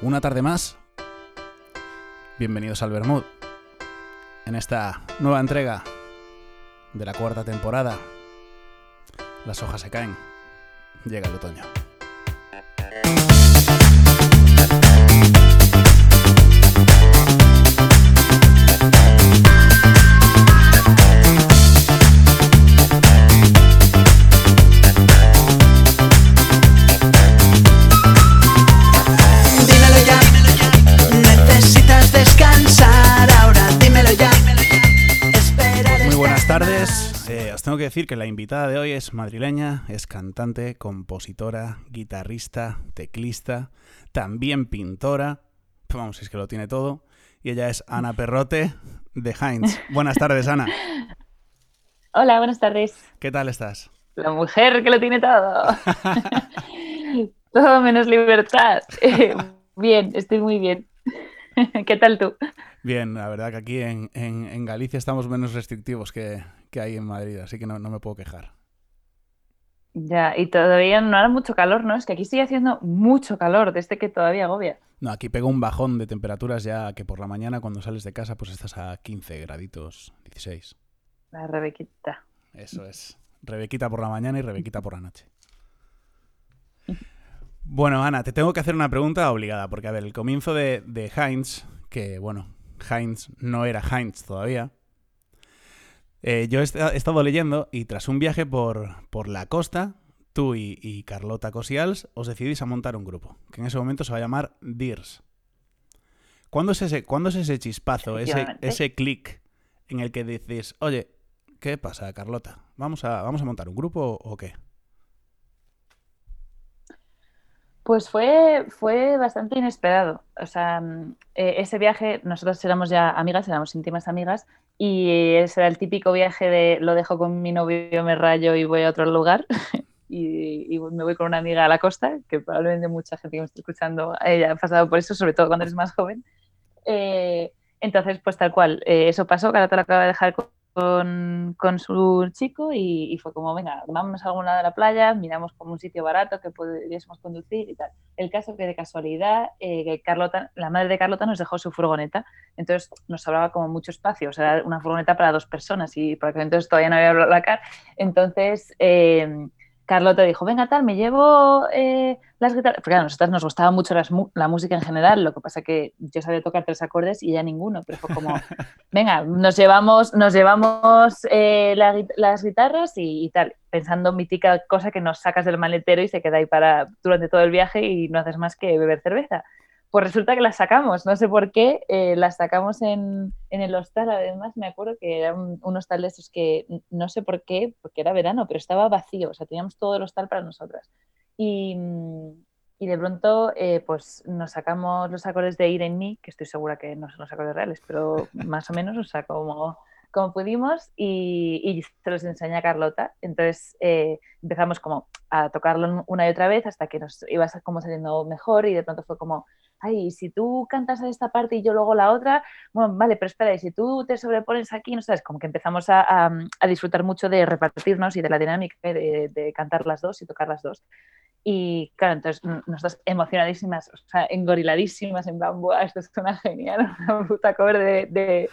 Una tarde más. Bienvenidos al Bermud. En esta nueva entrega de la cuarta temporada. Las hojas se caen. Llega el otoño. Decir que la invitada de hoy es madrileña, es cantante, compositora, guitarrista, teclista, también pintora. Vamos, es que lo tiene todo. Y ella es Ana Perrote de Heinz. Buenas tardes, Ana. Hola, buenas tardes. ¿Qué tal estás? La mujer que lo tiene todo. todo menos libertad. Eh, bien, estoy muy bien. ¿Qué tal tú? Bien, la verdad que aquí en, en- en Galicia estamos menos restrictivos que, que ahí en Madrid, así que no, no me puedo quejar. Ya, y todavía no hará mucho calor, ¿no? Es que aquí sigue haciendo mucho calor, desde que todavía agobia. No, aquí pega un bajón de temperaturas ya que por la mañana cuando sales de casa pues estás a 15 graditos, 16. La Rebequita. Eso es. Rebequita por la mañana y Rebequita por la noche. Bueno, Ana, te tengo que hacer una pregunta obligada, porque a ver, el comienzo de, de Heinz, que bueno, Heinz no era Heinz todavía. Eh, yo he, esta- he estado leyendo y tras un viaje por, por la costa, tú y, y Carlota Cosials os decidís a montar un grupo, que en ese momento se va a llamar Dears. ¿Cuándo es ese, ¿cuándo es ese chispazo, ese, ese clic en el que dices, oye, ¿qué pasa, Carlota? ¿Vamos a, ¿Vamos a montar un grupo o qué? Pues fue, fue bastante inesperado. O sea, mm, eh, ese viaje, nosotros éramos ya amigas, éramos íntimas amigas, y ese era el típico viaje de lo dejo con mi novio, me rayo y voy a otro lugar. Y, y me voy con una amiga a la costa, que probablemente mucha gente que me está escuchando haya pasado por eso, sobre todo cuando eres más joven. Eh, entonces, pues tal cual, eh, eso pasó, Carata lo acaba de dejar con, su chico y, fue como, venga, vamos a algún lado de la playa, miramos como un sitio barato que pudiésemos conducir y tal. El caso que de casualidad, eh, que Carlota, la madre de Carlota nos dejó su furgoneta, entonces nos sobraba como mucho espacio, o sea, una furgoneta para dos personas y por aquel entonces todavía no había BlaBlaCar, entonces... Eh, Carlota dijo, venga tal, me llevo eh, las guitarras, porque a nosotras nos gustaba mucho las la música en general, lo que pasa que yo sabía tocar tres acordes y ella ninguno, pero fue como, venga, nos llevamos, nos llevamos eh, la las guitarras y, y tal, pensando mítica cosa que nos sacas del maletero y se queda ahí para durante todo el viaje y no haces más que beber cerveza. Pues resulta que las sacamos, no sé por qué, eh, las sacamos en, en el hostal, además me acuerdo que era un, un hostal de esos que no sé por qué, porque era verano, pero estaba vacío, o sea, teníamos todo el hostal para nosotras. Y, y de pronto, eh, pues nos sacamos los acordes de Ir en mí, que estoy segura que no son los acordes reales, pero más o menos, o sea, como, como pudimos, y, y se los enseña a Carlota. Entonces eh, empezamos como a tocarlo una y otra vez hasta que nos iba como saliendo mejor y de pronto fue como, ay, si tú cantas esta parte y yo luego la otra, bueno, vale, pero espera, y si tú te sobrepones aquí, no sabes, como que empezamos a, a- a disfrutar mucho de repartirnos y de la dinámica de, de cantar las dos y tocar las dos. Y claro, entonces nosotras emocionadísimas, o sea, engoriladísimas, en "Buah, esto suena genial, una puta cover de, de,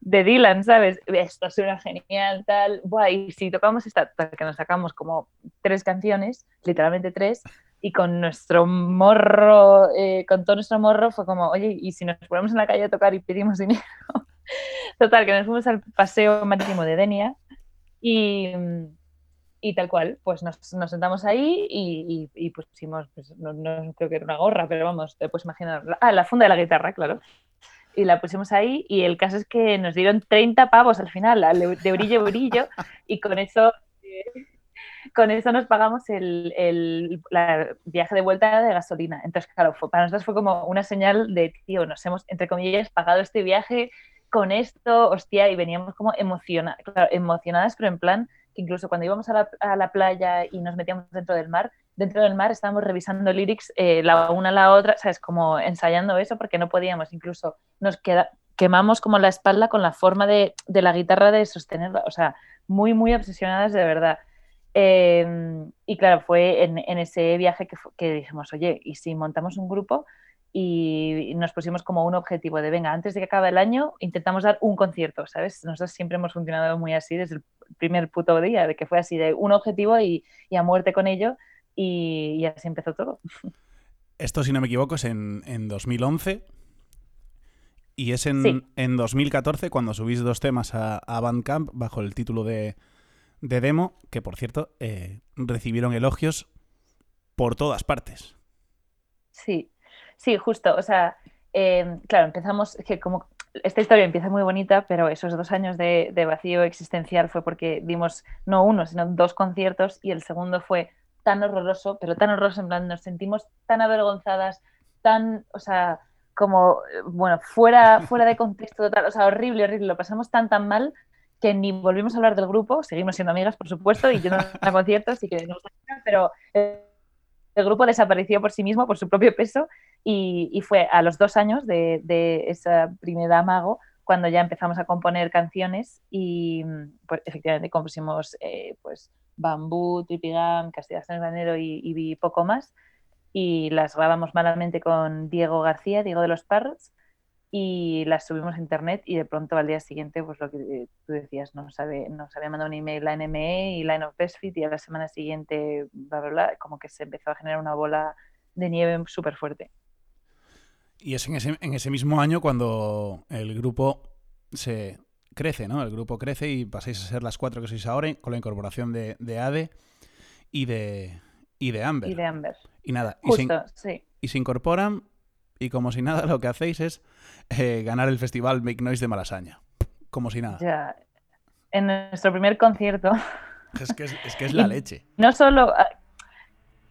de Dylan, ¿sabes? Esto suena genial, tal, Buah, y si tocamos esta, que nos sacamos como tres canciones, literalmente tres, y con nuestro morro, eh, con todo nuestro morro, fue como, oye, y si nos ponemos en la calle a tocar y pedimos dinero. Total, que nos fuimos al paseo marítimo de Denia y, y tal cual, pues nos, nos sentamos ahí y, y- y pusimos, pues, no, no creo que era una gorra, pero vamos, te puedes imaginar, ah, la funda de la guitarra, claro. Y la pusimos ahí y el caso es que nos dieron 30 pavos al final, al- de brillo brillo, y con eso... eh, con eso nos pagamos el, el la- viaje de vuelta de gasolina. Entonces, claro, fue- para nosotros fue como una señal de, tío, nos hemos, entre comillas, pagado este viaje con esto, hostia, y veníamos como emociona- claro, emocionadas, pero en plan que incluso cuando íbamos a la, a la playa y nos metíamos dentro del mar, dentro del mar estábamos revisando lyrics eh, la una a la otra, ¿sabes? Como ensayando eso porque no podíamos, incluso nos queda, quemamos como la espalda con la forma de, de la guitarra de sostenerla, o sea, muy, muy obsesionadas de verdad. Eh, y claro, fue en, en ese viaje que, dijimos, oye, ¿y si montamos un grupo? y nos pusimos como un objetivo de, venga, antes de que acabe el año, intentamos dar un concierto, ¿sabes? Nosotros siempre hemos funcionado muy así desde el primer puto día, de que fue así, de un objetivo y, y a muerte con ello, y, y, así empezó todo. Esto, si no me equivoco, es en, en 2011. Y es en, Sí. en 2014 cuando subís dos temas a, a Bandcamp bajo el título de, de demo, que por cierto eh, recibieron elogios por todas partes. Sí, sí, justo. O sea, eh, claro, empezamos, que como esta historia empieza muy bonita, pero esos dos años de, de vacío existencial fue porque dimos no uno, sino dos conciertos y el segundo fue tan horroroso, pero tan horroroso, en plan, nos sentimos tan avergonzadas, tan, o sea, como, eh, bueno, fuera, fuera de contexto total, o sea, horrible, horrible, lo pasamos tan, tan mal que ni volvimos a hablar del grupo, seguimos siendo amigas, por supuesto, y yendo a conciertos y que nos pero el grupo desapareció por sí mismo, por su propio peso, y, y fue a los dos años de, de esa primera amago cuando ya empezamos a componer canciones y pues, efectivamente compusimos eh, pues Bambú, Tripigam, Castilla San Granero y, y, poco más y las grabamos malamente con Diego García, Diego de los Parrots y las subimos a internet y de pronto al día siguiente pues lo que tú decías nos, sabe, nos había mandado un email la NME y Line of Best Fit y a la semana siguiente bla bla bla como que se empezó a generar una bola de nieve súper fuerte y es en ese, en ese, mismo año cuando el grupo se crece, ¿no? El grupo crece y pasáis a ser las cuatro que sois ahora con la incorporación de, de Ade y de, y de Amber. Y de Amber. Y nada, Justo, y, se, sí. y se incorporan y como si nada lo que hacéis es eh, ganar el festival Make Noise de Malasaña. Como si nada. Ya. En nuestro primer concierto. Es que es, es, que es la leche. No solo.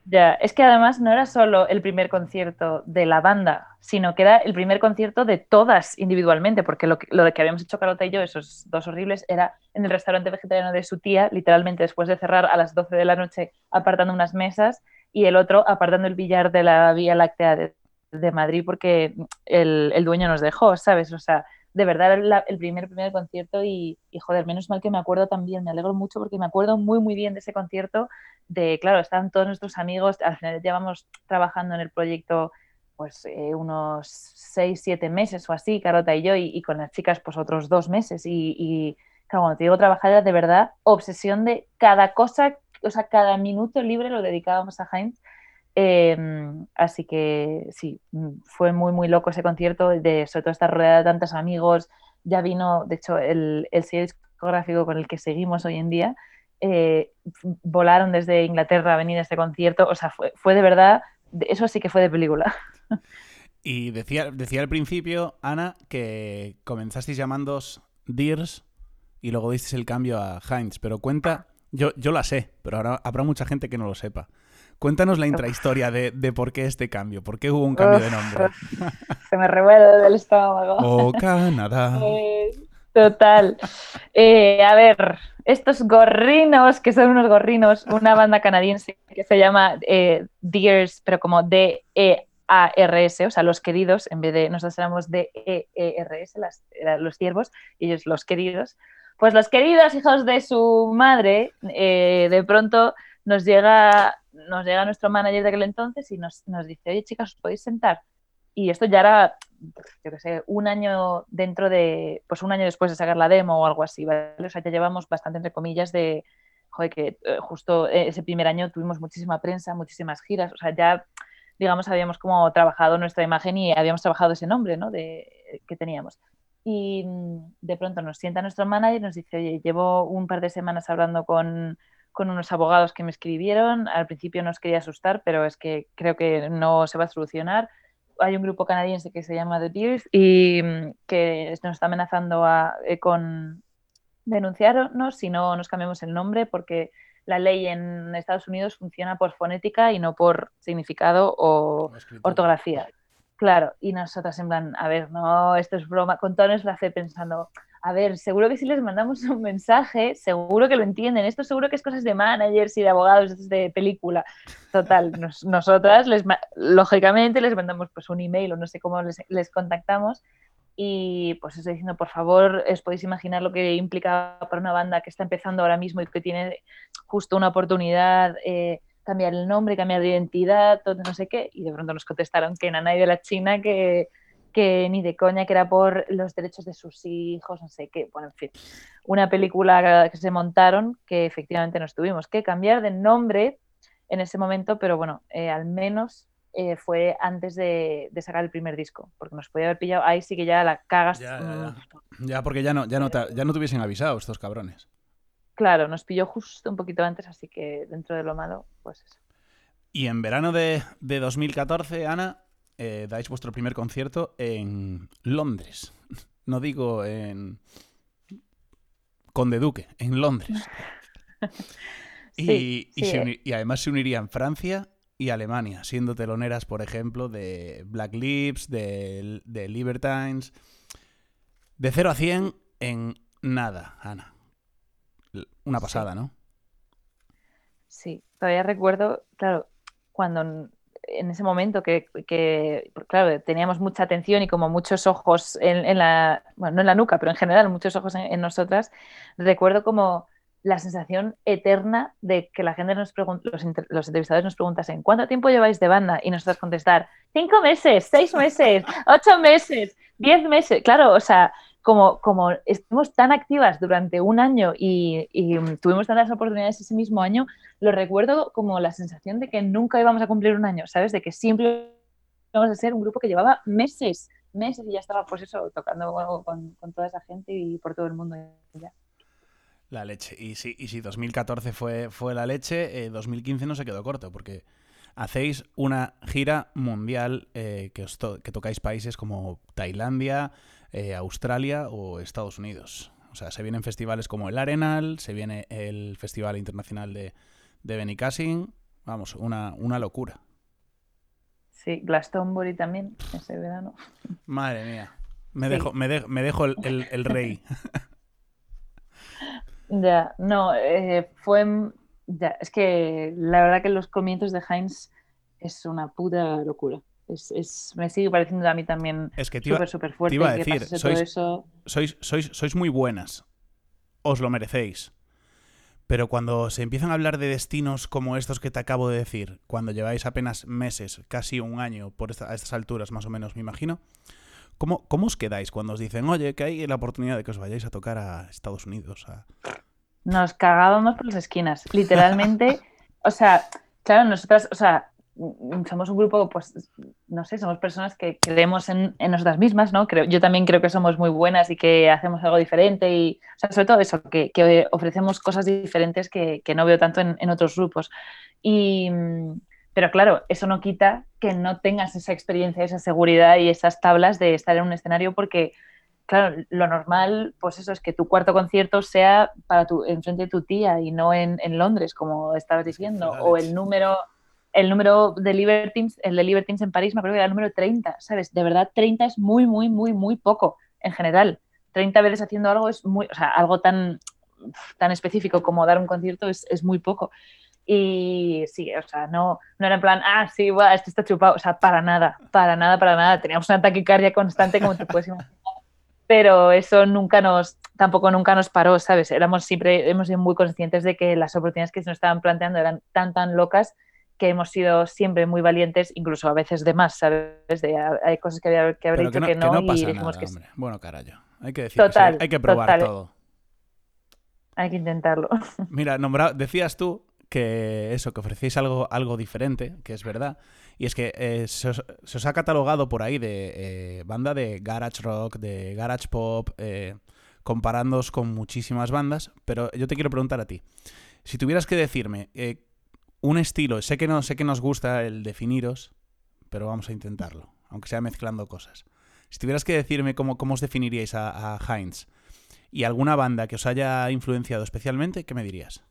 Ya, es que además no era solo el primer concierto de la banda, sino que era el primer concierto de todas individualmente, porque lo, que, lo de que habíamos hecho Carlota y yo, esos dos horribles, era en el restaurante vegetariano de su tía, literalmente después de cerrar a las 12 de la noche apartando unas mesas y el otro apartando el billar de la Vía Láctea de, de Madrid porque el, el, dueño nos dejó, ¿sabes? O sea, de verdad la, el primer, primer concierto y, y, joder, menos mal que me acuerdo también, me alegro mucho porque me acuerdo muy, muy bien de ese concierto, de, claro, estaban todos nuestros amigos, al final llevamos trabajando en el proyecto pues eh, unos seis, siete meses o así, Carota y yo, y, y, con las chicas pues otros dos meses y, y claro, cuando te digo trabajar era de verdad obsesión de cada cosa, o sea, cada minuto libre lo dedicábamos a Heinz eh, así que sí, fue muy, muy loco ese concierto, de, sobre todo estar rodeada de tantos amigos. Ya vino, de hecho, el, el sello discográfico con el que seguimos hoy en día, eh, volaron desde Inglaterra a venir a este concierto. O sea, fue, fue de verdad, eso sí que fue de película. Y decía, decía al principio, Ana, que comenzasteis llamándos Dears y luego disteis el cambio a Heinz, pero cuenta, yo, yo la sé, pero ahora habrá mucha gente que no lo sepa. Cuéntanos la intrahistoria de, de, por qué este cambio, por qué hubo un cambio de nombre. Se me revuelve del estómago. Oh, Canadá. Eh, total. Eh, a ver, estos gorrinos, que son unos gorrinos, una banda canadiense que se llama eh, Deers, pero como D-E-A-R-S, o sea, los queridos, en vez de nosotros éramos D-E-E-R-S, las, los ciervos, y ellos los queridos. Pues los queridos hijos de su madre, de pronto nos llega, nos llega nuestro manager de aquel entonces y nos, nos dice, oye chicas, ¿os podéis sentar? Y esto ya era, yo qué sé, un año dentro de, pues un año después de sacar la demo o algo así, ¿vale? O sea, ya llevamos bastante, entre comillas, de, joder, que eh, justo ese primer año tuvimos muchísima prensa, muchísimas giras, o sea, ya, digamos, habíamos como trabajado nuestra imagen y habíamos trabajado ese nombre, ¿no? De, que teníamos. Y de pronto nos sienta nuestro manager y nos dice, oye, llevo un par de semanas hablando con con unos abogados que me escribieron. Al principio nos quería asustar, pero es que creo que no se va a solucionar. Hay un grupo canadiense que se llama The Beers y que nos está amenazando a, eh, con denunciarnos si no nos cambiamos el nombre, porque la ley en Estados Unidos funciona por fonética y no por significado o ortografía. Claro, y nosotras en plan, a ver, no, esto es broma, con toda nuestra fe pensando, a ver, seguro que si les mandamos un mensaje, seguro que lo entienden. Esto seguro que es cosas de managers y de abogados de película. Total, nos, nosotras, les, lógicamente, les mandamos pues, un email o no sé cómo les, les, contactamos y pues estoy diciendo, por favor, os podéis imaginar lo que implica para una banda que está empezando ahora mismo y que tiene justo una oportunidad. Eh, cambiar el nombre, cambiar de identidad, todo no sé qué, y de pronto nos contestaron que Nanay de la China, que, que ni de coña, que era por los derechos de sus hijos, no sé qué, bueno, en fin, una película que se montaron que efectivamente nos tuvimos que cambiar de nombre en ese momento, pero bueno, eh, al menos eh, fue antes de, de sacar el primer disco, porque nos podía haber pillado, ahí sí que ya la cagas. Ya, ya, ya. Ya, porque ya no, ya no, te, ya no te hubiesen avisado estos cabrones. Claro, nos pilló justo un poquito antes, así que dentro de lo malo, pues eso. Y en verano de, de 2014, Ana, eh, dais vuestro primer concierto en Londres. No digo en Conde Duque, en Londres. y, Sí, y sí, se eh. y además se unirían Francia y Alemania, siendo teloneras, por ejemplo, de Black Lips, de, de Libertines. De 0 a 100 en nada, Ana. Una Sí. pasada, ¿no? Sí, todavía recuerdo, claro, cuando en- ese momento que, claro, teníamos mucha atención y como muchos ojos en, la, bueno, no en la nuca, pero en general muchos ojos en, nosotras, recuerdo como la sensación eterna de que la gente nos pregunta, los, los entrevistadores nos preguntasen, ¿cuánto tiempo lleváis de banda? Y nosotras contestar, cinco meses, seis meses, ocho meses, diez meses. Claro, o sea, como, como estuvimos tan activas durante un año y, tuvimos tantas oportunidades ese mismo año, lo recuerdo como la sensación de que nunca íbamos a cumplir un año, ¿sabes? De que siempre íbamos a ser un grupo que llevaba meses, meses y ya estaba, pues eso, tocando con, toda esa gente y por todo el mundo. ya. La leche. Y si, y si 2014 fue, fue la leche, eh, 2015 no se quedó corto, porque hacéis una gira mundial eh, que, os to- que tocáis países como Tailandia, eh, Australia o Estados Unidos. O sea, se vienen festivales como el Arenal, se viene el Festival Internacional de, de Benicassin. Vamos, una, una locura. Sí, Glastonbury también, ese verano. Madre mía. Me Sí. dejo, me de- me dejo el, el- el rey. Ya, no, eh, fue. Ya, es que la verdad que los comienzos de Heinz es una puta locura. Es, es- me sigue pareciendo a mí también Es que te súper, súper fuerte iba a que decir, sois- todo eso. sois, sois, sois muy buenas. Os lo merecéis. Pero cuando se empiezan a hablar de destinos como estos que te acabo de decir, cuando lleváis apenas meses, casi un año por esta- a estas alturas más o menos, me imagino, ¿cómo, ¿cómo os quedáis cuando os dicen, oye, que hay la oportunidad de que os vayáis a tocar a Estados Unidos? a-". Nos cagábamos por las esquinas, literalmente. o sea, claro, nosotras, o sea, somos un grupo, pues, no sé, somos personas que creemos en, en nosotras mismas, ¿no? Creo, yo también creo que somos muy buenas y que hacemos algo diferente y, o sea, sobre todo eso, que, que ofrecemos cosas diferentes que, que no veo tanto en, en otros grupos. Y, mm, pero claro, eso no quita que no tengas esa experiencia, esa seguridad y esas tablas de estar en un escenario porque claro, lo normal, pues eso es que tu cuarto concierto sea para tu, enfrente de tu tía y no en, en Londres, como estabas diciendo, o el número, el número de Libertines, el de Libertines en París, me acuerdo que era el número 30, ¿sabes? De verdad, 30 es muy, muy, muy, muy poco en general. 30 veces haciendo algo es muy, o sea, algo tan, tan específico como dar un concierto es, es muy poco. Y sí, o sea, no, no era en plan, ah, sí, buah, esto está chupado, o sea, para nada, para nada, para nada. Teníamos una taquicardia constante, como te puedes imaginar pero eso nunca nos, tampoco nunca nos paró, ¿sabes? Éramos siempre, hemos sido muy conscientes de que las oportunidades que se nos estaban planteando eran tan, tan locas que hemos sido siempre muy valientes, incluso a veces de más, ¿sabes? De, hay cosas que había que haber dicho que no, que no y dijimos nada, que sí. Bueno, carajo. Hay que decir Total, hay que probar total. todo. Hay que intentarlo. Mira, nombra- decías tú que eso, que ofrecéis algo, algo diferente, que es verdad. Y es que eh, se, os, se os ha catalogado por ahí de eh, banda de garage rock, de garage pop, eh, comparándoos con muchísimas bandas. Pero yo te quiero preguntar a ti. Si tuvieras que decirme eh, un estilo, sé que, no, sé que nos gusta el definiros, pero vamos a intentarlo, aunque sea mezclando cosas. Si tuvieras que decirme cómo, cómo os definiríais a, Heinz y alguna banda que os haya influenciado especialmente, ¿qué me dirías?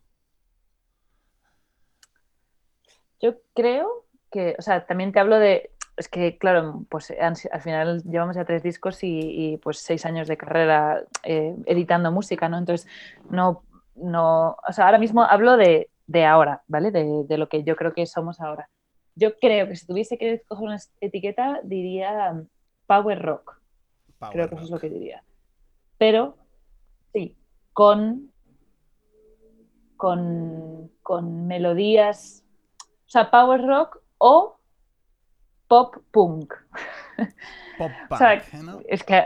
Yo creo que, o sea, también te hablo de, es que, claro, pues al final llevamos ya tres discos y, y, pues seis años de carrera eh, editando música, ¿no? Entonces, no, no, o sea, ahora mismo hablo de, de ahora, ¿vale? De, de lo que yo creo que somos ahora. Yo creo que si tuviese que coger una etiqueta, diría um, Power Rock. Power creo que eso es lo que diría. Pero, sí, con, con, con melodías O sea, power rock o pop punk. Pop O sea, punk, ¿eh, ¿no? Es que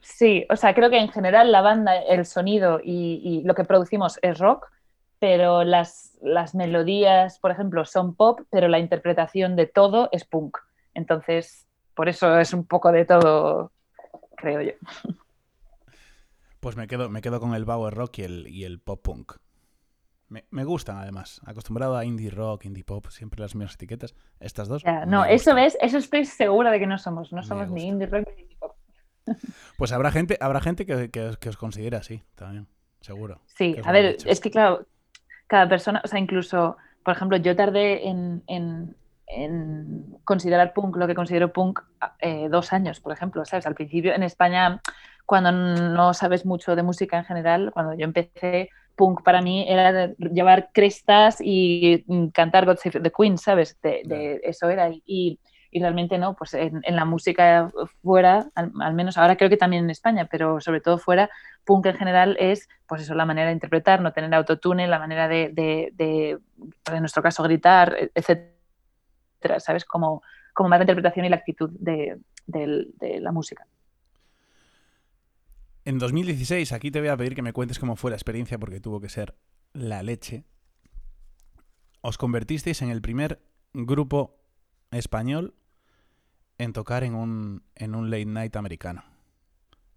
sí, o sea, creo que en general la banda, el sonido y, y lo que producimos es rock, pero las, las melodías, por ejemplo, son pop, pero la interpretación de todo es punk. Entonces, por eso es un poco de todo, creo yo. Pues me quedo, me quedo con el power rock y el, y el pop punk. Me, me gustan, además. Acostumbrado a indie rock, indie pop, siempre las mismas etiquetas. Estas dos. Ya, no, eso gustan. ves, eso estoy segura de que no somos. No Me somos ni indie rock ni indie pop. Pues habrá gente, habrá gente que, que os- que os considera así, también. Seguro. Sí, a ver, es que claro, cada persona, o sea, incluso, por ejemplo, yo tardé en, en- en considerar punk lo que considero punk eh, dos años, por ejemplo, ¿sabes? Al principio en España, cuando no sabes mucho de música en general, cuando yo empecé, punk para mí era llevar crestas y mm, cantar God Save the Queen, ¿sabes? De, de- eso era. Y, y realmente no, pues en, la música fuera, al, menos ahora creo que también en España, pero sobre todo fuera, punk en general es, pues eso, la manera de interpretar, no tener autotune, la manera de, de, de, en nuestro caso, gritar, etcétera, ¿sabes? Como, como más la interpretación y la actitud de, de, de la música. En 2016, aquí te voy a pedir que me cuentes cómo fue la experiencia porque tuvo que ser la leche. Os convertisteis en el primer grupo español en tocar en un, en un late night americano.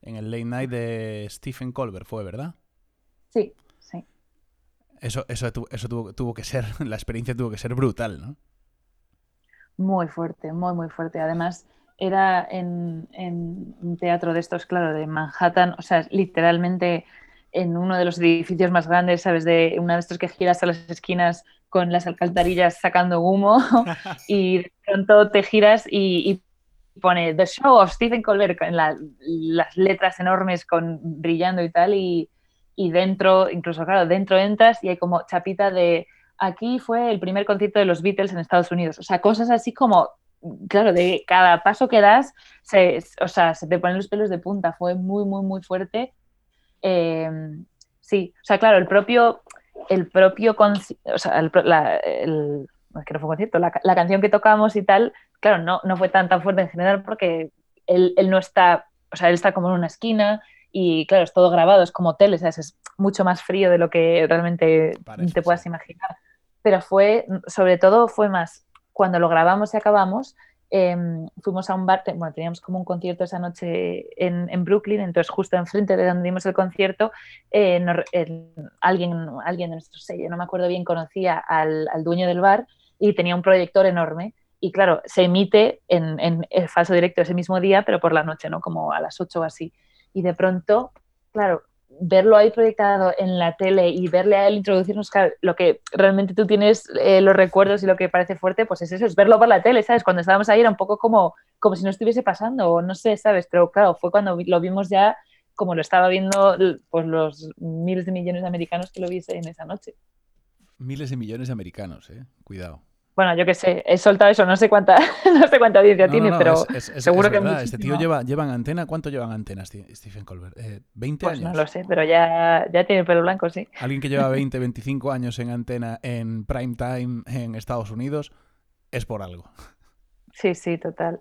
En el late night de Stephen Colbert fue, ¿verdad? Sí, sí. Eso, eso, eso tuvo, tuvo que ser, la experiencia tuvo que ser brutal, ¿no? Muy fuerte, muy, muy fuerte. Además, era en, en un teatro de estos, claro, de Manhattan, o sea, literalmente en uno de los edificios más grandes, ¿sabes? De uno de estos que giras a las esquinas con las alcantarillas sacando humo y de pronto te giras y, pone The Show of Stephen Colbert la- las letras enormes con brillando y tal y, y dentro, incluso claro, dentro entras y hay como chapita de aquí fue el primer concierto de los Beatles en Estados Unidos. O sea, cosas así como, claro, de cada paso que das, se, o sea, se te ponen los pelos de punta. Fue muy, muy, muy fuerte. Eh, sí, o sea, claro, el propio, el propio, conci- o sea, el, la, el- es que no fue concierto, la, ca- la canción que tocamos y tal, claro, no, no fue tan, tan fuerte en general porque él, él no está, o sea, él está como en una esquina y claro, es todo grabado, es como tele, ¿sabes? es mucho más frío de lo que realmente Parece, te puedas sí. imaginar. Pero fue, sobre todo fue más, cuando lo grabamos y acabamos, eh, fuimos a un bar, bueno, teníamos como un concierto esa noche en, en Brooklyn, entonces justo enfrente de donde dimos el concierto, eh, alguien, alguien de nuestro sello, no me acuerdo bien, conocía al, al dueño del bar y tenía un proyector enorme. Y claro, se emite en, en el falso directo ese mismo día, pero por la noche, ¿no? Como a las 8 o así. Y de pronto, claro, verlo ahí proyectado en la tele y verle a él introducirnos, lo que realmente tú tienes eh, los recuerdos y lo que parece fuerte, pues es eso, es verlo por la tele, ¿sabes? Cuando estábamos ahí era un poco como, como si no estuviese pasando, o no sé, ¿sabes? Pero claro, fue cuando lo vimos ya como lo estaba viendo pues los miles de millones de americanos que lo viste en esa noche. Miles de millones de americanos, ¿eh? Cuidado. Bueno, yo qué sé, he soltado eso, no sé cuánta, no sé cuánta audiencia No, tiene, no, no, pero es- es- es- seguro es que verdad, Este tío muchísimo. lleva, lleva en antena. ¿Cuánto lleva en antena Stephen Colbert? Eh, ¿20 pues años? no lo sé, pero ya, ya tiene pelo blanco, sí. Alguien que lleva 20, 25 años en antena en prime time en Estados Unidos es por algo. Sí, sí, total.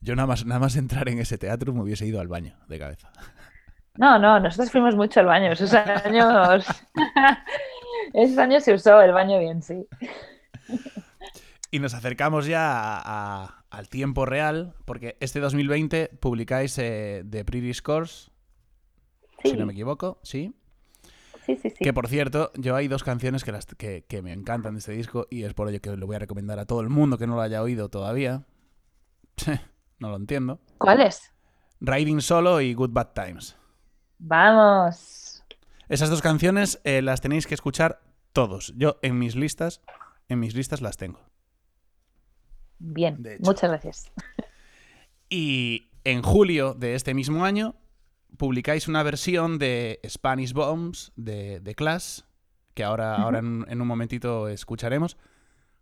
Yo nada más, nada más entrar en ese teatro me hubiese ido al baño de cabeza. No, no, nosotros fuimos mucho al baño. Esos años. Esos años se usó el baño bien, sí. Y nos acercamos ya a- a- al tiempo real, porque este 2020 publicáis eh, The Pretty Scores, Sí, si no me equivoco, ¿sí? sí, sí. sí. Que por cierto, yo hay dos canciones que, las, que, que me encantan de este disco y es por ello que lo voy a recomendar a todo el mundo que no lo haya oído todavía. no lo entiendo. ¿Cuál es? Riding Solo y Good Bad Times. Vamos. Esas dos canciones eh, las tenéis que escuchar todos. Yo en mis listas, en mis listas las tengo. Bien, muchas gracias. Y en julio de este mismo año publicáis una versión de Spanish Bombs de, de Clash, que ahora, ahora en, en un momentito escucharemos.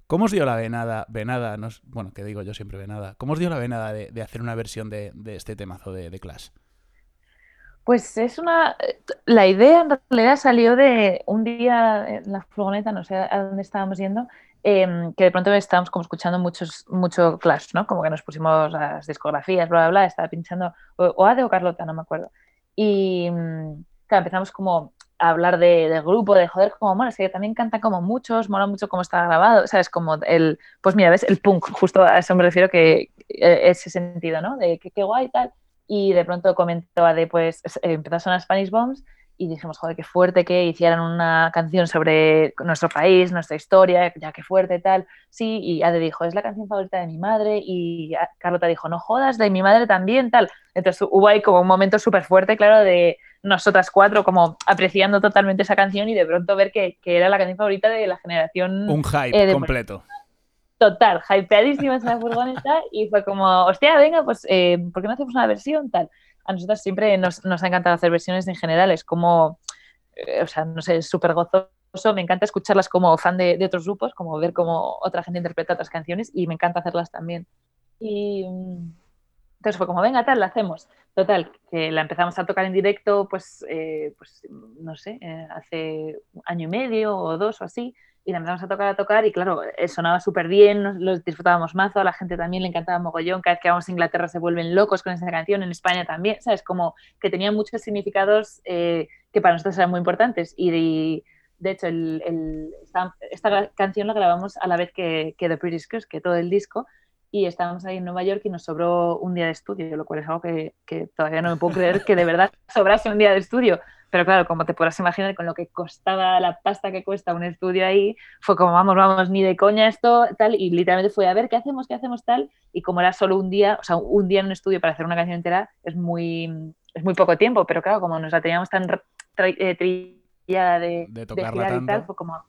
¿Cómo os dio la venada, venada, no es- bueno, que digo yo siempre venada, ¿cómo os dio la venada de, de hacer una versión de, de este temazo de, de Clash? Pues es una. La idea en realidad salió de un día en la furgoneta, no sé a dónde estábamos yendo, em, que de pronto estábamos como escuchando muchos, mucho Clash, ¿no? Como que nos pusimos las discografías, bla, bla, bla, estaba pinchando, o, o Ade o Carlota, no me acuerdo. Y mm, claro, empezamos como a hablar de, del grupo, de joder, como, bueno, es que también cantan como muchos, mola mucho cómo está grabado, ¿sabes? Como el, pues mira, ¿ves? El punk, justo a eso me refiero que eh, ese sentido, ¿no? De qué guay y tal. Y de pronto comentó Ade, pues es- eh, empezó a sonar Spanish Bombs y dijimos, joder, qué fuerte que hicieran una canción sobre nuestro país, nuestra historia, ya qué fuerte tal. Sí, y Ade dijo, es la canción favorita de mi madre y Carlota dijo, no jodas, de mi madre también, tal. Entonces hubo ahí como un momento súper fuerte, claro, de nosotras cuatro como apreciando totalmente esa canción y de pronto ver que, que era la canción favorita de la generación Un hype Eh, de- completo. Total, hypeadísimas en la furgoneta y fue como, hostia, venga, pues, eh, ¿por qué no hacemos una versión tal? A nosotras siempre nos, nos ha encantado hacer versiones en general, es como, eh, o sea, no sé, súper gozoso, me encanta escucharlas como fan de, otros grupos, como ver cómo otra gente interpreta otras canciones y me encanta hacerlas también. Y mm, entonces fue como, venga, tal, la hacemos. Total, que la empezamos a tocar en directo, pues, eh, pues no sé, eh, hace año y medio o dos o así, y la empezamos a tocar, a tocar, y claro, eh, sonaba súper bien, nos lo disfrutábamos mazo, a la gente también le encantaba mogollón, cada vez que vamos a Inglaterra se vuelven locos con esa canción, en España también, ¿sabes? Como que tenía muchos significados eh, que para nosotros eran muy importantes, y de, de hecho, el, el- esta, esta canción la grabamos a la vez que, que The British Curse, que todo el disco, y estábamos ahí en Nueva York y nos sobró un día de estudio, lo cual es algo que, que todavía no me puedo creer que de verdad sobrase un día de estudio. Pero claro, como te podrás imaginar, con lo que costaba la pasta que cuesta un estudio ahí, fue como, vamos, vamos, ni de coña esto, tal, y literalmente fue, a ver, ¿qué hacemos? ¿Qué hacemos? Tal, y como era solo un día, o sea, un día en un estudio para hacer una canción entera es muy, es muy poco tiempo, pero claro, como nos la teníamos tan eh, trillada de, De tocarla y tal, fue como,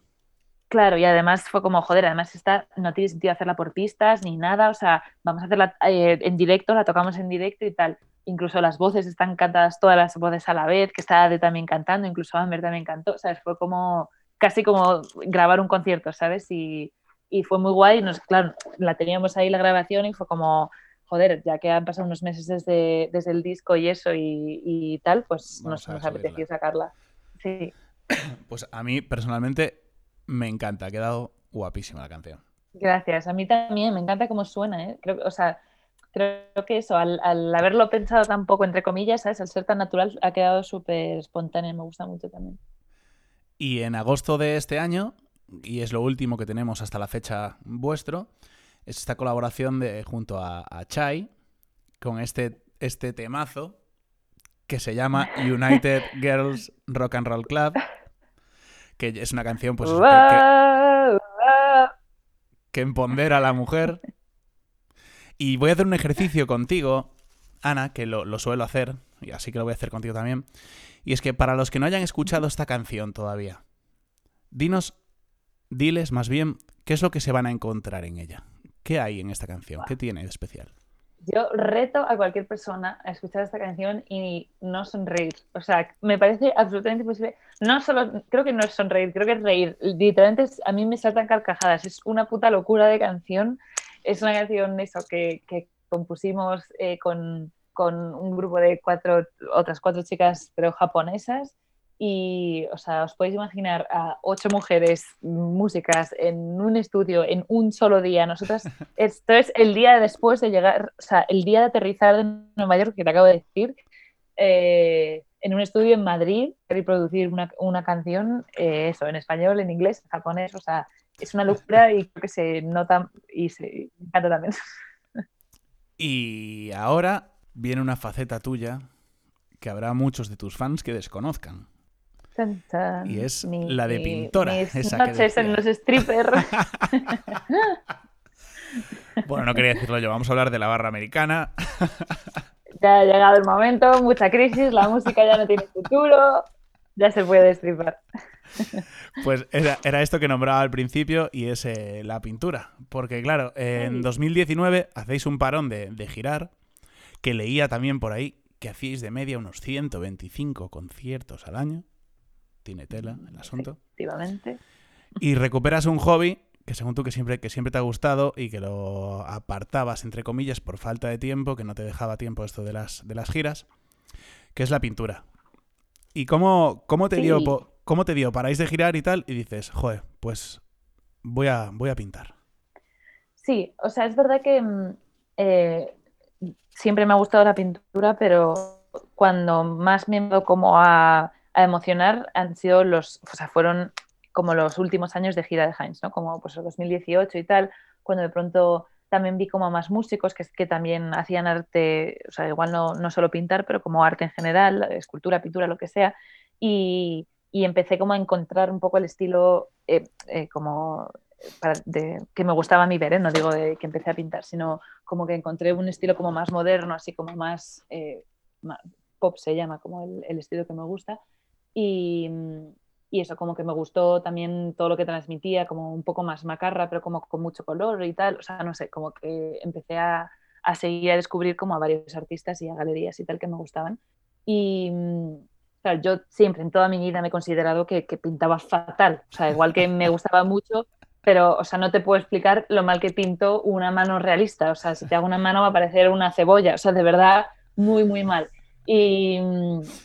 Claro, y además fue como, joder, además esta no tiene sentido hacerla por pistas ni nada, o sea, vamos a hacerla eh, en directo, la tocamos en directo y tal. Incluso las voces están cantadas, todas las voces a la vez, que está Ade también cantando, incluso Amber también cantó, ¿sabes? Fue como, casi como grabar un concierto, ¿sabes? Y, y fue muy guay, nos, claro, la teníamos ahí la grabación y fue como, joder, ya que han pasado unos meses desde, desde el disco y eso y, y tal, pues Vamos nos, nos apeteció sacarla. Sí. Pues a mí personalmente me encanta, ha quedado guapísima la canción. Gracias, a mí también, me encanta cómo suena, ¿eh? Creo, o sea, creo que eso, al, al haberlo pensado tan poco, entre comillas, ¿sabes? Al ser tan natural, ha quedado súper espontáneo, me gusta mucho también. Y en agosto de este año, y es lo último que tenemos hasta la fecha vuestro, es esta colaboración de, junto a, a Chai con este, este temazo que se llama United Girls Rock and Roll Club, que es una canción pues, que- que empodera a la mujer. Y voy a hacer un ejercicio contigo, Ana, que lo, lo suelo hacer, y así que lo voy a hacer contigo también. Y es que para los que no hayan escuchado esta canción todavía, dinos, diles más bien, qué es lo que se van a encontrar en ella. ¿Qué hay en esta canción? ¿Qué tiene de especial? Yo reto a cualquier persona a escuchar esta canción y no sonreír. O sea, me parece absolutamente imposible. No solo, creo que no es sonreír, creo que es reír. Literalmente a mí me saltan carcajadas. Es una puta locura de canción. Es una canción eso que, que compusimos eh, con, con un grupo de cuatro, otras cuatro chicas, pero japonesas. Y, o sea, os podéis imaginar a ocho mujeres músicas en un estudio en un solo día. Nosotras esto es el día después de llegar, o sea, el día de aterrizar de Nueva York, que te acabo de decir, eh, en un estudio en Madrid, y producir una, una canción, eh, eso, en español, en inglés, en japonés, o sea, es una locura y creo que se nota y se encanta también. Y ahora viene una faceta tuya que habrá muchos de tus fans que desconozcan. Tan, tan. Y es Mi- la de mi- pintora, Mis esa que noches en los strippers. Bueno, no quería decirlo yo, vamos a hablar de la barra americana. ya ha llegado el momento, mucha crisis, la música ya no tiene futuro, ya se puede stripar. Pues era, era esto que nombraba al principio y es eh, la pintura. Porque claro, en Ay. 2019 hacéis un parón de, de girar, que leía también por ahí que hacíais de media unos 125 conciertos al año. Tiene tela el asunto. Efectivamente. Y recuperas un hobby que según tú que siempre, que siempre te ha gustado y que lo apartabas, entre comillas, por falta de tiempo, que no te dejaba tiempo esto de las, de las giras, que es la pintura. ¿Y cómo, cómo te dio Sí. po- cómo te dio? Paráis de girar y tal, y dices, joder, pues voy a, voy a pintar. Sí, o sea, es verdad que mm, eh, siempre me ha gustado la pintura, pero cuando más me he como a, a emocionar han sido los, o sea, fueron como los últimos años de gira de Heinz, ¿no? Como pues el 2018 y tal, cuando de pronto también vi como más músicos que, que también hacían arte, o sea, igual no, no solo pintar, pero como arte en general, escultura, pintura, lo que sea, y, y empecé como a encontrar un poco el estilo eh, eh, como que me gustaba a mí ver, ¿eh? no digo de que empecé a pintar, sino como que encontré un estilo como más moderno, así como más, pop se llama, como el, estilo que me gusta. Y, y eso como que me gustó también todo lo que transmitía, como un poco más macarra, pero como con mucho color y tal, o sea, no sé, como que empecé a, a seguir a descubrir como a varios artistas y a galerías y tal que me gustaban. Y claro, yo siempre en toda mi vida me he considerado que, que, pintaba fatal, o sea, igual que me gustaba mucho, pero, o sea, no te puedo explicar lo mal que pinto una mano realista, o sea, si te hago una mano va a parecer una cebolla, o sea, de verdad, muy, muy mal. Y,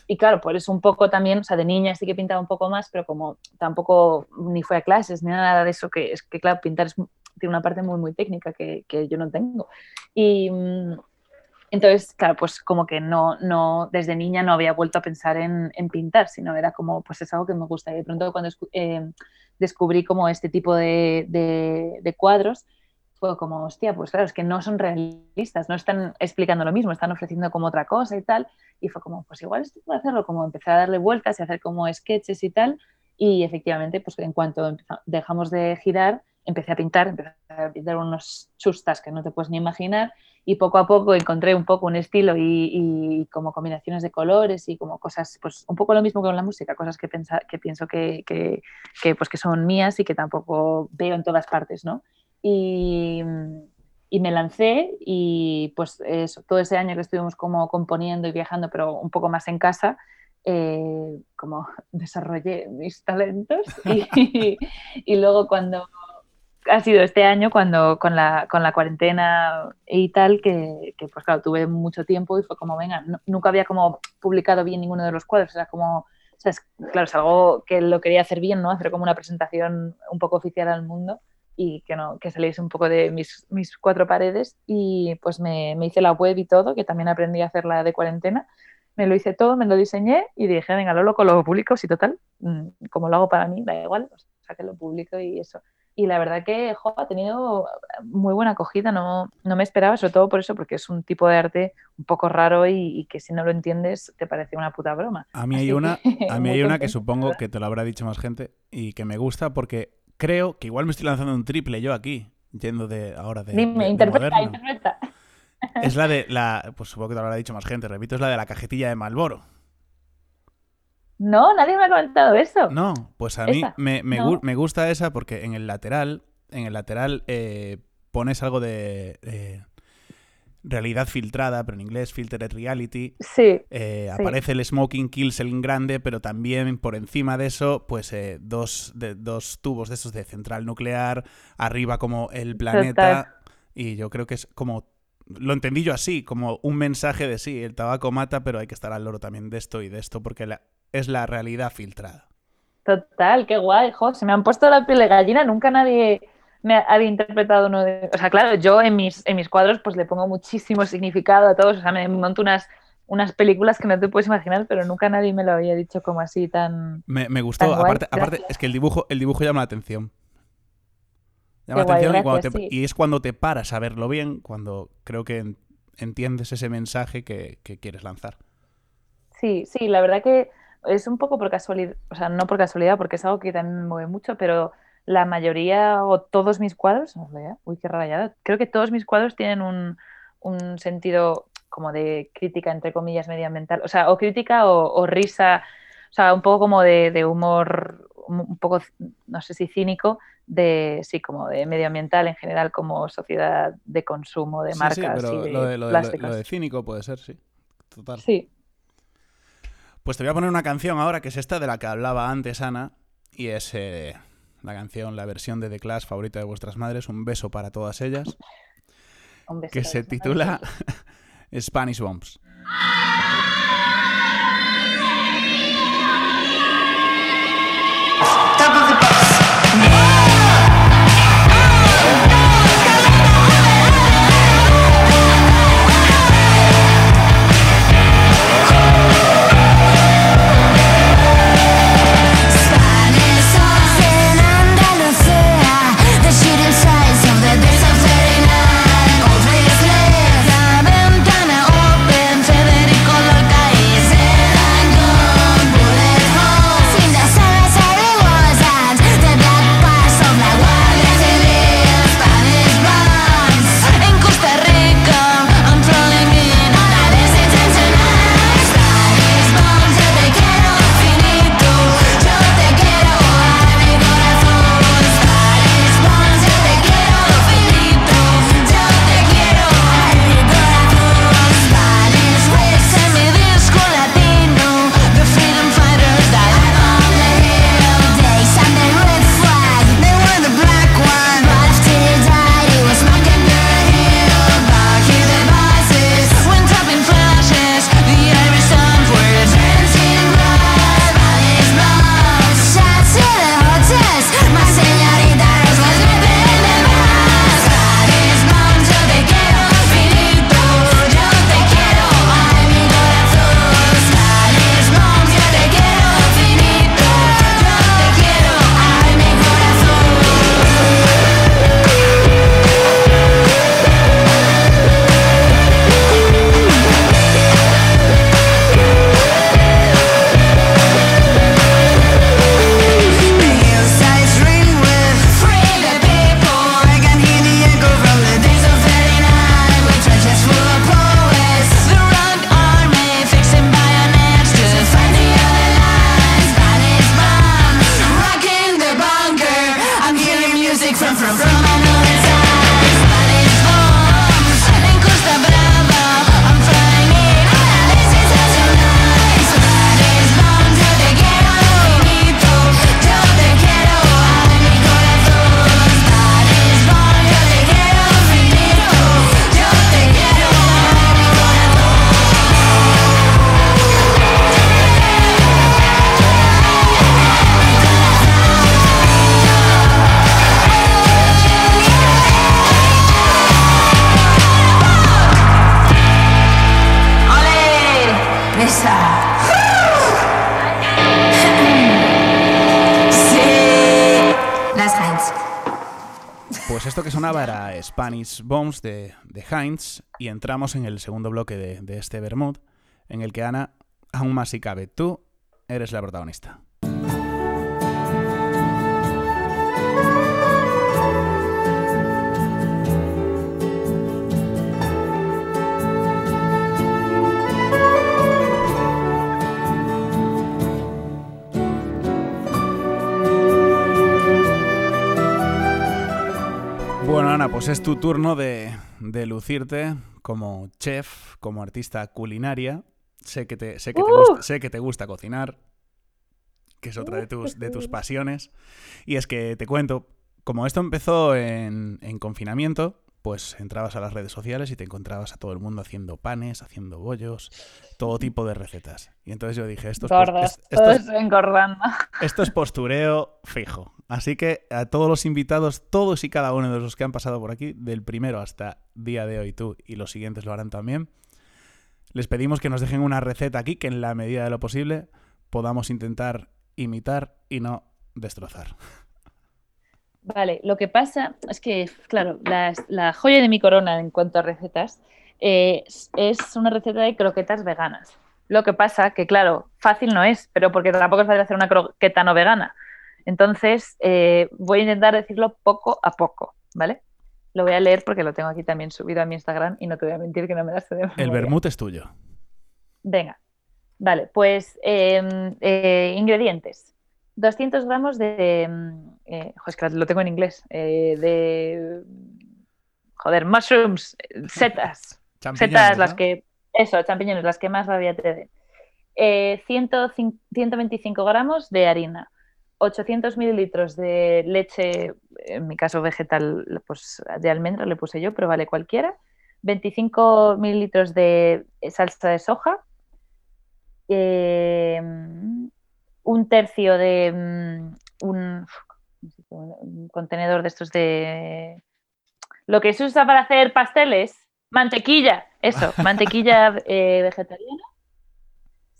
y, claro, por eso un poco también, o sea, de niña sí que pintaba un poco más, pero como tampoco ni fue a clases ni nada de eso, que es que, claro, pintar es, tiene una parte muy, muy técnica que, que yo no tengo. Y entonces, claro, pues como que no, no, desde niña no había vuelto a pensar en, en pintar, sino era como, pues es algo que me gusta. Y de pronto cuando eh, descubrí como este tipo de, de, de cuadros, fue como, hostia, pues claro, es que no son realistas, no están explicando lo mismo, están ofreciendo como otra cosa y tal. Y fue como, pues igual esto puedo hacerlo, como empecé a darle vueltas y hacer como sketches y tal. Y efectivamente, pues en cuanto dejamos de girar, empecé a pintar, empecé a pintar unos chustas que no te puedes ni imaginar. Y poco a poco encontré un poco un estilo y, y como combinaciones de colores y como cosas, pues un poco lo mismo que con la música, cosas que, pensa, que pienso que, que, que, pues que son mías y que tampoco veo en todas partes, ¿no? Y, y, me lancé y pues eso, todo ese año que estuvimos como componiendo y viajando, pero un poco más en casa, eh, como desarrollé mis talentos y, y, luego cuando ha sido este año cuando con la, con la cuarentena y tal que, que, pues claro tuve mucho tiempo y fue como venga no, nunca había como publicado bien ninguno de los cuadros era como o sea, es, claro es algo que lo quería hacer bien no hacer como una presentación un poco oficial al mundo y que, no, que saliese un poco de mis, mis cuatro paredes y pues me, me, hice la web y todo, que también aprendí a hacerla de cuarentena. Me lo hice todo, me lo diseñé y dije, venga, lo loco, lo publico, si total, mm, como lo hago para mí, da igual, o sea, que lo publico y eso. Y la verdad que jo, ha tenido muy buena acogida, no, no me esperaba, sobre todo por eso, porque es un tipo de arte un poco raro y, y que si no lo entiendes te parece una puta broma. A mí hay una, a mí hay una que supongo que te lo habrá dicho más gente y que me gusta porque creo que igual me estoy lanzando un triple yo aquí, yendo de ahora de. Dime, de, interpreta, de interpreta. Es la de la. Pues supongo que te lo habrá dicho más gente, repito, es la de la cajetilla de Malboro. No, nadie me ha comentado eso. No, pues a mí me, me, no. me, gusta esa porque en el lateral, en el lateral eh, pones algo de. Eh, realidad filtrada, pero en inglés filtered reality. Sí, eh, sí. Aparece el smoking kills el grande, pero también por encima de eso, pues eh, dos, de, dos tubos de esos de central nuclear, arriba como el planeta. Total. Y yo creo que es como. Lo entendí yo así, como un mensaje de sí, el tabaco mata, pero hay que estar al loro también de esto y de esto, porque la, es la realidad filtrada. Total, qué guay, jo, se me han puesto la piel de gallina, nunca nadie me había interpretado uno de... O sea, claro, yo en mis, en mis cuadros pues le pongo muchísimo significado a todos, o sea, me monto unas, unas películas que no te puedes imaginar, pero nunca nadie me lo había dicho como así tan... Me, me gustó, tan aparte, aparte, es que el dibujo, el dibujo llama la atención. Llama la atención guay, y, gracias, te, sí. y, es cuando te paras a verlo bien, cuando creo que entiendes ese mensaje que, que quieres lanzar. Sí, sí, la verdad que es un poco por casualidad, o sea, no por casualidad, porque es algo que también me mueve mucho, pero la mayoría o todos mis cuadros, uy, qué rayada, creo que todos mis cuadros tienen un, un, sentido como de crítica, entre comillas, medioambiental, o sea, o crítica o, o risa, o sea, un poco como de, de, humor, un poco, no sé si cínico, de, sí, como de medioambiental en general, como sociedad de consumo, de sí, marcas sí, pero y de lo de, lo, de, lo de cínico puede ser, sí, total. Sí. Pues te voy a poner una canción ahora que es esta de la que hablaba antes Ana y es eh, la canción, la versión de The Clash favorita de vuestras madres, un beso para todas ellas, que se titula Spanish Bombs. esto que sonaba era Spanish Bombs de, de Heinz y entramos en el segundo bloque de, de este Bermud, en el que Ana, aún más si cabe, tú eres la protagonista. Bueno, Ana, pues es tu turno de, de lucirte como chef, como artista culinaria. Sé que te, sé que te, ¡Uh! gusta, sé que te gusta cocinar, que es otra de tus, de tus pasiones. Y es que te cuento, como esto empezó en, en confinamiento, pues entrabas a las redes sociales y te encontrabas a todo el mundo haciendo panes, haciendo bollos, todo tipo de recetas. Y entonces yo dije, esto es, Gordos, es- esto es- engordando. esto es postureo fijo. Así que a todos los invitados, todos y cada uno de los que han pasado por aquí, del primero hasta día de hoy tú y los siguientes lo harán también, les pedimos que nos dejen una receta aquí que en la medida de lo posible podamos intentar imitar y no destrozar. Vale, lo que pasa es que, claro, la, la joya de mi corona en cuanto a recetas eh, es, es una receta de croquetas veganas. Lo que pasa que, claro, fácil no es, pero porque tampoco es fácil hacer una croqueta no vegana. Entonces, eh, voy a intentar decirlo poco a poco, ¿vale? Lo voy a leer porque lo tengo aquí también subido a mi Instagram y no te voy a mentir que no me las sé de El vermut es tuyo. Venga, vale, pues eh, eh, ingredientes. 200 gramos de... mm, eh, jo, es que lo tengo en inglés. de... Joder, mushrooms, setas. Setas, las ¿no? que... Eso, champiñones, las que más rabia te den. Eh, 105 125 gramos de harina. 800 mililitros de leche, en mi caso vegetal, pues de almendra le puse yo, pero vale cualquiera. 25 mililitros de salsa de soja. eh, un tercio de mm, un, un contenedor de estos de lo que se usa para hacer pasteles, mantequilla, eso, mantequilla eh, vegetariana,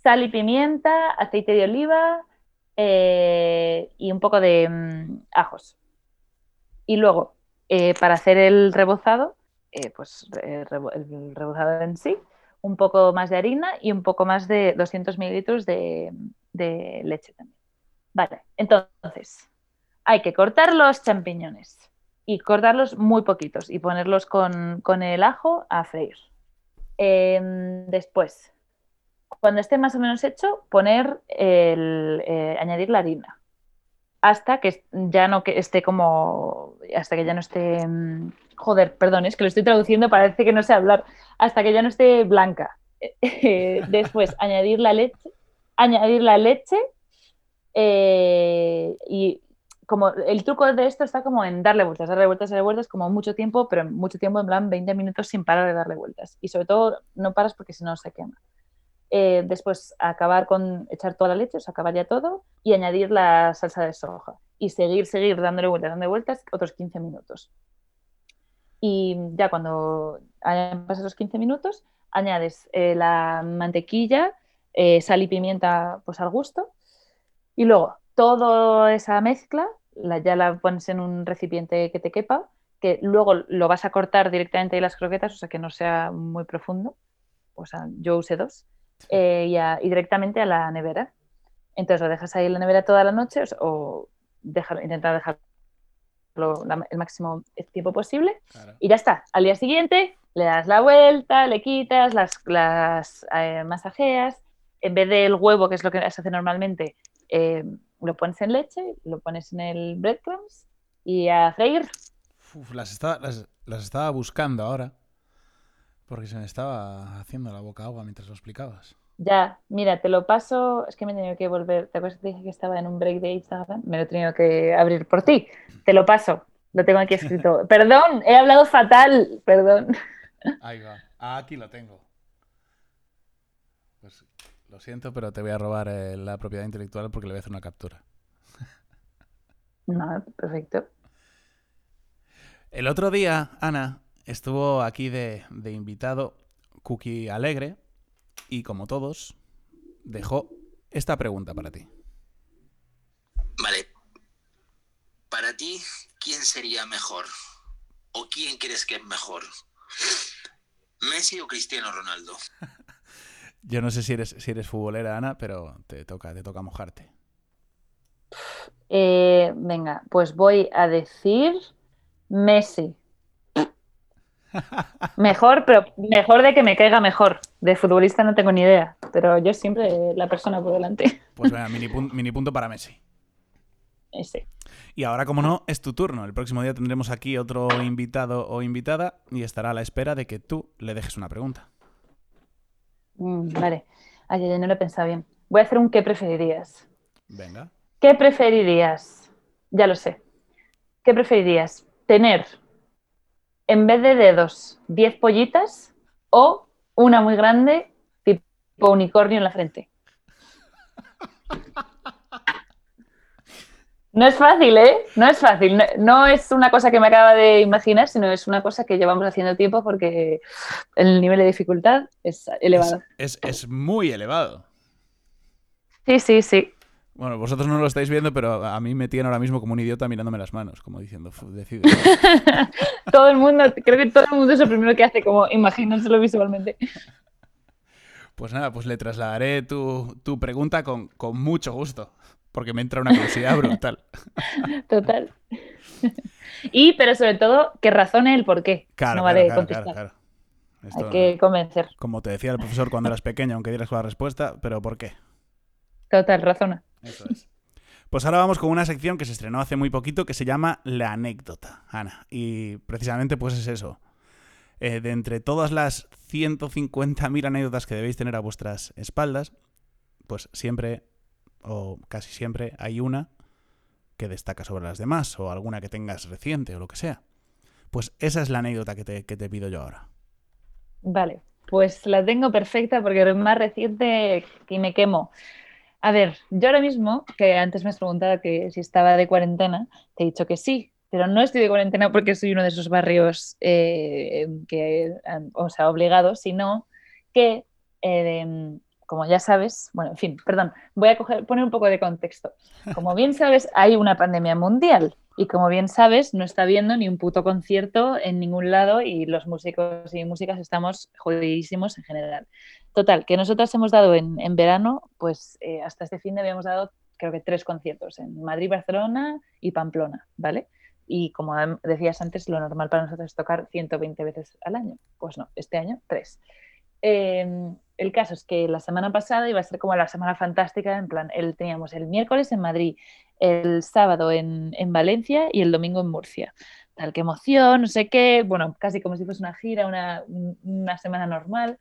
sal y pimienta, aceite de oliva eh, y un poco de mm, ajos. Y luego, eh, para hacer el rebozado, eh, pues el rebozado en sí, un poco más de harina y un poco más de 200 mililitros de, de leche también. Vale, entonces, hay que cortar los champiñones y cortarlos muy poquitos y ponerlos con, con el ajo a freír. Em, después, cuando esté más o menos hecho, poner el, eh, añadir la harina hasta que ya no que esté como hasta que ya no esté mm, joder, perdón, es que lo estoy traduciendo, parece que no sé hablar, hasta que ya no esté blanca. Después añadir la leche, añadir la leche eh, y como el truco de esto está como en darle vueltas, darle vueltas, darle vueltas, como mucho tiempo, pero mucho tiempo en plan 20 minutos sin parar de darle vueltas. Y sobre todo no paras porque si no se quema. Eh, después acabar con echar toda la leche, o sea, acabar ya todo y añadir la salsa de soja y seguir, seguir dándole vueltas, dándole vueltas otros 15 minutos. Y ya cuando hayan pasado los 15 minutos, añades eh, la mantequilla, eh, sal y pimienta pues al gusto y luego toda esa mezcla la, ya la pones en un recipiente que te quepa, que luego lo vas a cortar directamente de las croquetas, o sea que no sea muy profundo. O sea, yo usé dos eh, y, a- y directamente a la nevera. Entonces lo dejas ahí en la nevera toda la noche o, dejar, intentar dejarlo la- el máximo tiempo posible y ya está. Al día siguiente le das la vuelta, le quitas, las, las eh, masajeas. En vez del huevo, que es lo que se hace normalmente, eh, lo pones en leche, lo pones en el breadcrumbs y a freír. Uf, las, estaba, las, las estaba buscando ahora. Porque se me estaba haciendo la boca agua mientras lo explicabas. Ya, mira, te lo paso. Es que me he tenido que volver. ¿Te acuerdas que te dije que estaba en un break de Instagram? Me lo he tenido que abrir por ti. Te lo paso. Lo tengo aquí escrito. Perdón, he hablado fatal. Perdón. Ahí va. Ah, aquí lo tengo. Pues lo siento, pero te voy a robar eh, la propiedad intelectual porque le voy a hacer una captura. No, perfecto. El otro día, Ana, estuvo aquí de, de invitado Cookie Alegre y como todos, dejó esta pregunta para ti. Vale. Para ti, ¿quién sería mejor? o quién crees que es mejor? ¿Messi o Cristiano Ronaldo? Yo no sé si eres, si eres futbolera, Ana, pero te toca, te toca mojarte. Eh, venga, pues voy a decir Messi. Mejor, pero mejor de que me caiga mejor. De futbolista no tengo ni idea, pero yo siempre la persona por delante. Pues venga, mini, pun- mini punto para Messi. Ese. Y ahora, como no, es tu turno. El próximo día tendremos aquí otro invitado o invitada y estará a la espera de que tú le dejes una pregunta. Mm, vale. Ay, no lo he pensado bien. Voy a hacer un ¿qué preferirías? Venga. ¿Qué preferirías? Ya lo sé. ¿Qué preferirías? ¿Tener en vez de dedos 10 pollitas o una muy grande tipo unicornio en la frente? No es fácil, ¿eh? No es fácil. No, no es una cosa que me acaba de imaginar, sino es una cosa que llevamos haciendo tiempo porque el nivel de dificultad es elevado. Es, es- es muy elevado. Sí, sí, sí. Bueno, vosotros no lo estáis viendo, pero a mí me tienen ahora mismo como un idiota mirándome las manos, como diciendo, "Fu, decide. Todo el mundo, creo que todo el mundo es lo primero que hace, como imaginárselo visualmente. Pues nada, pues le trasladaré tu, tu pregunta con, con mucho gusto, porque me entra una curiosidad brutal. Total. Y, pero sobre todo, que razone el por qué. Claro, no vale claro, contestar. claro. Esto, Hay que convencer. Como te decía el profesor cuando eras pequeño, aunque dieras la respuesta, pero ¿por qué? Total, razona. Eso es. Pues ahora vamos con una sección que se estrenó hace muy poquito que se llama La anécdota, Ana. Y precisamente pues es eso. Eh, de entre todas las 150.000 anécdotas que debéis tener a vuestras espaldas, pues siempre, o casi siempre, hay una que destaca sobre las demás, o alguna que tengas reciente, o lo que sea. Pues esa es la anécdota que te, que te pido yo ahora. Vale, pues la tengo perfecta porque es más reciente y me quemo. A ver, yo ahora mismo, que antes me has preguntado que si estaba de cuarentena, te he dicho que sí, pero no estoy de cuarentena porque soy uno de esos barrios eh, que, o sea, obligado, sino que, eh, como ya sabes, bueno, en fin, perdón, voy a coger- poner un poco de contexto. Como bien sabes, hay una pandemia mundial y como bien sabes, no está habiendo ni un puto concierto en ningún lado y los músicos y músicas estamos jodidísimos en general. Total, que nosotros hemos dado en, en verano, pues eh, hasta este fin de habíamos dado creo que tres conciertos en Madrid, Barcelona y Pamplona, ¿vale? Y como decías antes, lo normal para nosotros es tocar 120 veces al año. Pues no, este año tres. Eh, el caso es que la semana pasada iba a ser como la semana fantástica, en plan, el, teníamos el miércoles en Madrid, el sábado en, en Valencia y el domingo en Murcia. Tal, qué emoción, no sé qué, bueno, casi como si fuese una gira, una, un- una semana normal.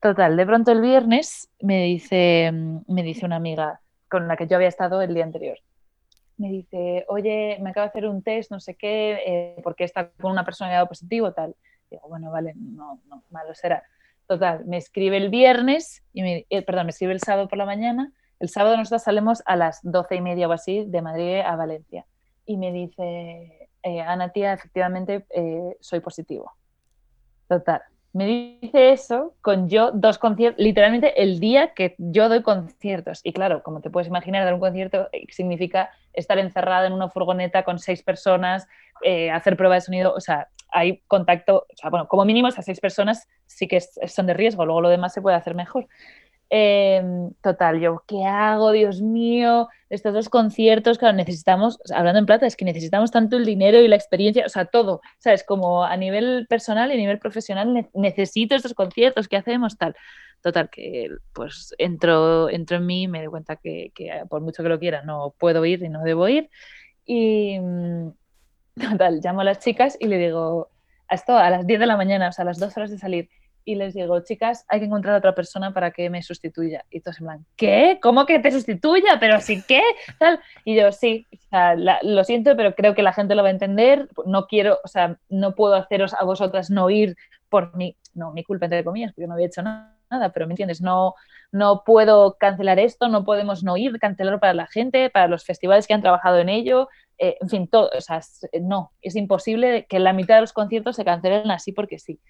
Total, de pronto el viernes me dice, me dice una amiga con la que yo había estado el día anterior. Me dice, oye, me acabo de hacer un test, no sé qué, eh, porque está con una persona que ha dado positivo, tal. Digo, bueno, vale, no, no, malo será. Total, me escribe el viernes, y me, eh, perdón, me escribe el sábado por la mañana. El sábado nosotros salimos a las doce y media o así de Madrid a Valencia. Y me dice, eh, Ana, tía, efectivamente eh, soy positivo. Total. Me dice eso con yo dos conciertos, literalmente el día que yo doy conciertos. Y claro, como te puedes imaginar, dar un concierto significa estar encerrada en una furgoneta con seis personas, hacer prueba de sonido, o sea, hay contacto, o sea, bueno, como mínimo esas seis personas sí que son de riesgo, luego lo demás se puede hacer mejor. Eh, total, yo, ¿qué hago? Dios mío, estos dos conciertos, claro, necesitamos, hablando en plata, es que necesitamos tanto el dinero y la experiencia, o sea, todo, ¿sabes? Como a nivel personal y a nivel profesional, ne- necesito estos conciertos, ¿qué hacemos? Tal. Total, que pues entro, entro en mí y me doy cuenta que, que por mucho que lo quiera, no puedo ir y no debo ir. Y mm, total, llamo a las chicas y le digo, a esto a las 10 de la mañana, o sea, a las 2 horas de salir, y les digo, chicas, hay que encontrar a otra persona para que me sustituya. Y todos en plan, ¿qué? ¿Cómo que te sustituya? ¿Pero sí qué? Tal. Y yo, sí, o sea, lo siento, pero creo que la gente lo va a entender. No quiero, o sea, no puedo haceros a vosotras no ir por mi, no, mi culpa, entre comillas, porque no había hecho na- nada, pero me entiendes, no, no puedo cancelar esto, no podemos no ir, cancelarlo para la gente, para los festivales que han trabajado en ello, eh, en fin, todo, o sea, es- no, es imposible que la mitad de los conciertos se cancelen así porque sí.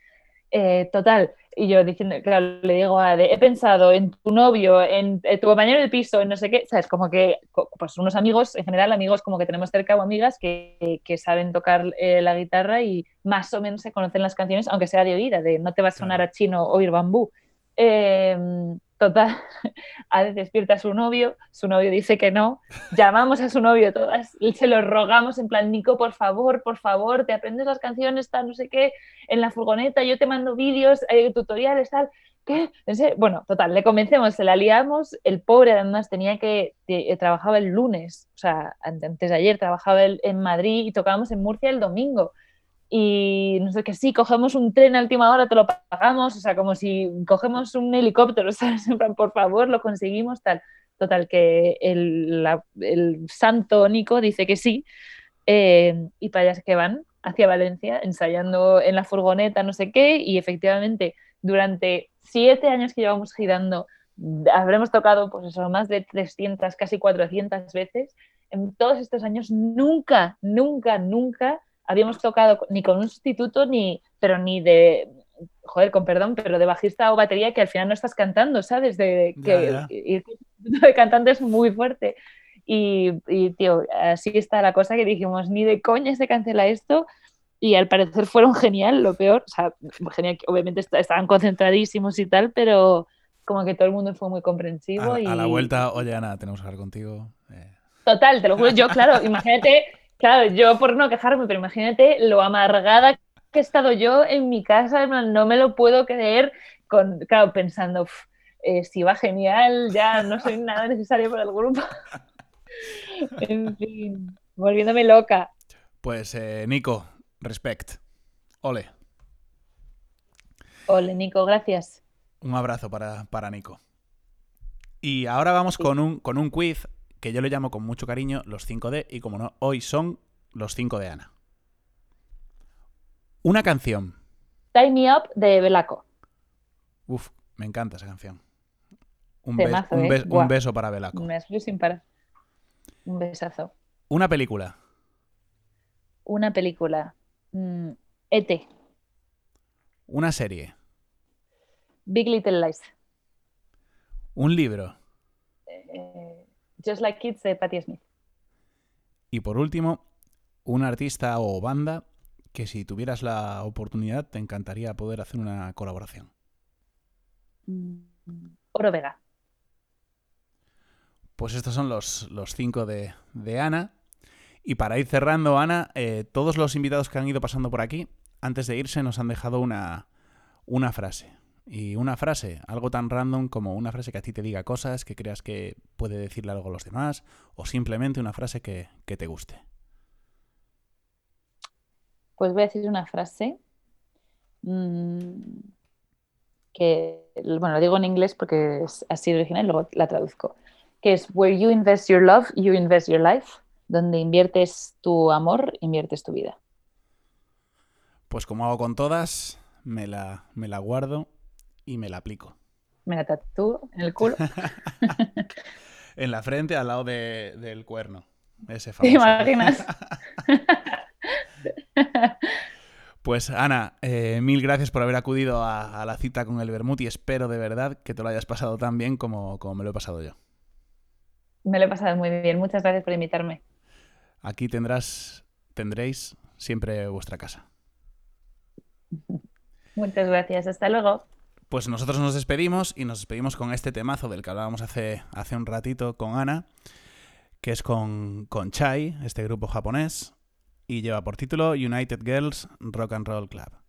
Eh, total, y yo diciendo, claro, le digo a Ade, he pensado en tu novio, en, en tu compañero de piso, en no sé qué, ¿sabes? Como que, pues unos amigos, en general amigos como que tenemos cerca o amigas que, que saben tocar eh, la guitarra y más o menos se conocen las canciones, aunque sea de oída, de no te va a sonar a chino oír bambú. Eh, total, Ade despierta a su novio, su novio dice que no, llamamos a su novio todas, se lo rogamos en plan, Nico, por favor, por favor, te aprendes las canciones, tal, no sé qué, en la furgoneta, yo te mando vídeos, eh, tutoriales, tal. ¿Qué? Bueno, total, le convencemos, se la liamos. El pobre además tenía que, que- trabajaba el lunes, o sea, ante- antes de ayer trabajaba en Madrid y tocábamos en Murcia el domingo. Y no sé qué, sí, cogemos un tren a última hora, te lo pagamos, o sea, como si cogemos un helicóptero, ¿sabes? Por favor, lo conseguimos, tal. Total, que el, la- el santo Nico dice que sí, eh, y para allá que van, hacia Valencia, ensayando en la furgoneta, no sé qué, y efectivamente durante siete años que llevamos girando, habremos tocado pues eso, más de 300, casi 400 veces. En todos estos años nunca, nunca, nunca habíamos tocado ni con un sustituto, ni, pero ni de, joder, con perdón, pero de bajista o batería que al final no estás cantando, ¿sabes? De, Ya, que ya. ir un sustituto de cantante es muy fuerte. Y, y, tío, así está la cosa que dijimos, ni de coña se cancela esto. Y al parecer fueron genial, lo peor. O sea, genial, obviamente est- estaban concentradísimos y tal, pero como que todo el mundo fue muy comprensivo. A, y... a la vuelta, oye Ana, tenemos que hablar contigo. Eh, Total, te lo juro, yo, claro, imagínate, claro, yo por no quejarme, pero imagínate lo amargada que he estado yo en mi casa, no me lo puedo creer, con, claro, pensando, "Uf, eh, si va genial, ya no soy nada necesario para el grupo. en fin, volviéndome loca. Pues eh, Nico, respect. Ole, Ole, Nico, gracias. un abrazo para, para Nico. Y ahora vamos Sí. con, un, con un quiz que yo le llamo con mucho cariño los 5D y como no, hoy son los 5 de Ana. Una canción. Tie Me Up de Belaco. Uf, me encanta esa canción. Un, bes- ¿eh? un beso para Belaco. Me has visto sin parar. Un besazo. Una película. Una película. Mm, E.T. Una serie. Big Little Lies. Un libro. Eh, Just Like Kids de Patti Smith. Y por último, un artista o banda que si tuvieras la oportunidad te encantaría poder hacer una colaboración. Mm, Oro Vega. Pues estos son los, los cinco de, de Ana. Y para ir cerrando, Ana, eh, todos los invitados que han ido pasando por aquí, antes de irse, nos han dejado una, una frase. Y una frase, algo tan random como una frase que a ti te diga cosas, que creas que puede decirle algo a los demás, o simplemente una frase que, que te guste. Pues voy a decir una frase mm, que, bueno, lo digo en inglés porque es así original y luego la traduzco. Que es Where you invest your love, you invest your life. Donde inviertes tu amor, inviertes tu vida. Pues como hago con todas, me la, me la guardo y me la aplico. Me la tatúo en el culo. En la frente, al lado de- del cuerno. Ese ¿Te famoso. imaginas? Pues Ana, eh, mil gracias por haber acudido a, a la cita con el Bermud y espero de verdad que te lo hayas pasado tan bien como, como me lo he pasado yo. Me lo he pasado muy bien. Muchas gracias por invitarme. Aquí tendrás, tendréis siempre vuestra casa. Muchas gracias. Hasta luego. Pues nosotros nos despedimos y nos despedimos con este temazo del que hablábamos hace, hace un ratito con Ana, que es con, con Chai, este grupo japonés, y lleva por título United Girls Rock and Roll Club.